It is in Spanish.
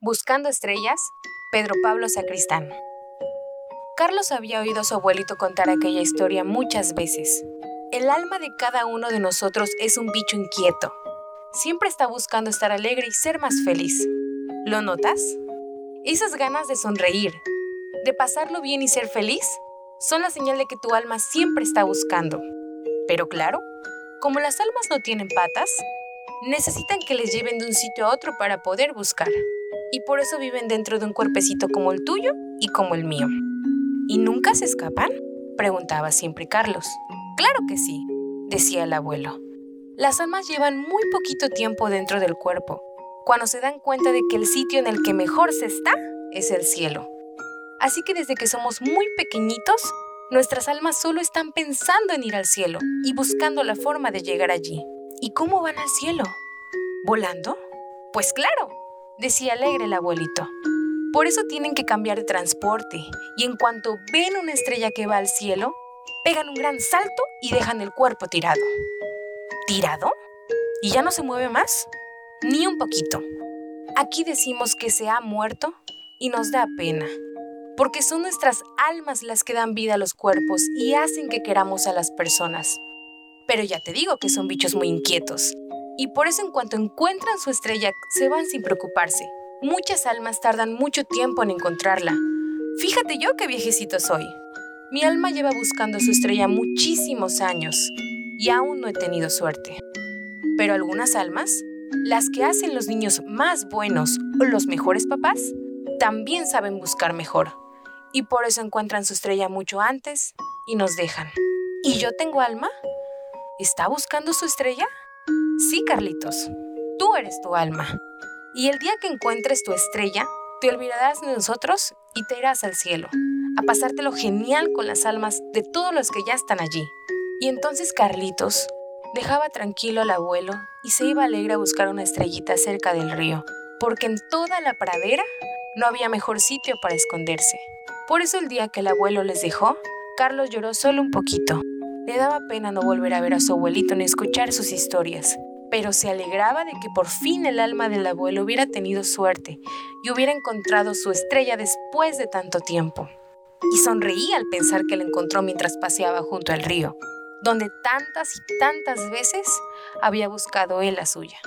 Buscando estrellas, Pedro Pablo Sacristán. Carlos había oído a su abuelito contar aquella historia muchas veces. El alma de cada uno de nosotros es un bicho inquieto. Siempre está buscando estar alegre y ser más feliz. ¿Lo notas? Esas ganas de sonreír, de pasarlo bien y ser feliz, son la señal de que tu alma siempre está buscando. Pero claro, como las almas no tienen patas, necesitan que les lleven de un sitio a otro para poder buscar. Y por eso viven dentro de un cuerpecito como el tuyo y como el mío. ¿Y nunca se escapan? preguntaba siempre Carlos. Claro que sí, decía el abuelo. Las almas llevan muy poquito tiempo dentro del cuerpo, cuando se dan cuenta de que el sitio en el que mejor se está es el cielo. Así que desde que somos muy pequeñitos, nuestras almas solo están pensando en ir al cielo y buscando la forma de llegar allí. ¿Y cómo van al cielo? ¿Volando? Pues claro, decía alegre el abuelito. Por eso tienen que cambiar de transporte y en cuanto ven una estrella que va al cielo, pegan un gran salto y dejan el cuerpo tirado. ¿Tirado? ¿Y ya no se mueve más? Ni un poquito. Aquí decimos que se ha muerto y nos da pena, porque son nuestras almas las que dan vida a los cuerpos y hacen que queramos a las personas. Pero ya te digo que son bichos muy inquietos y por eso en cuanto encuentran su estrella se van sin preocuparse. Muchas almas tardan mucho tiempo en encontrarla. Fíjate yo qué viejecito soy. Mi alma lleva buscando su estrella muchísimos años y aún no he tenido suerte. Pero algunas almas, las que hacen los niños más buenos o los mejores papás, también saben buscar mejor. Y por eso encuentran su estrella mucho antes y nos dejan. ¿Y yo tengo alma? ¿Está buscando su estrella? Sí, Carlitos, tú eres tu alma. Y el día que encuentres tu estrella, te olvidarás de nosotros y te irás al cielo, a pasártelo genial con las almas de todos los que ya están allí. Y entonces Carlitos dejaba tranquilo al abuelo y se iba alegre a buscar una estrellita cerca del río, porque en toda la pradera no había mejor sitio para esconderse. Por eso el día que el abuelo les dejó, Carlos lloró solo un poquito. Le daba pena no volver a ver a su abuelito ni escuchar sus historias, pero se alegraba de que por fin el alma del abuelo hubiera tenido suerte y hubiera encontrado su estrella después de tanto tiempo. Y sonreía al pensar que la encontró mientras paseaba junto al río, donde tantas y tantas veces había buscado él la suya.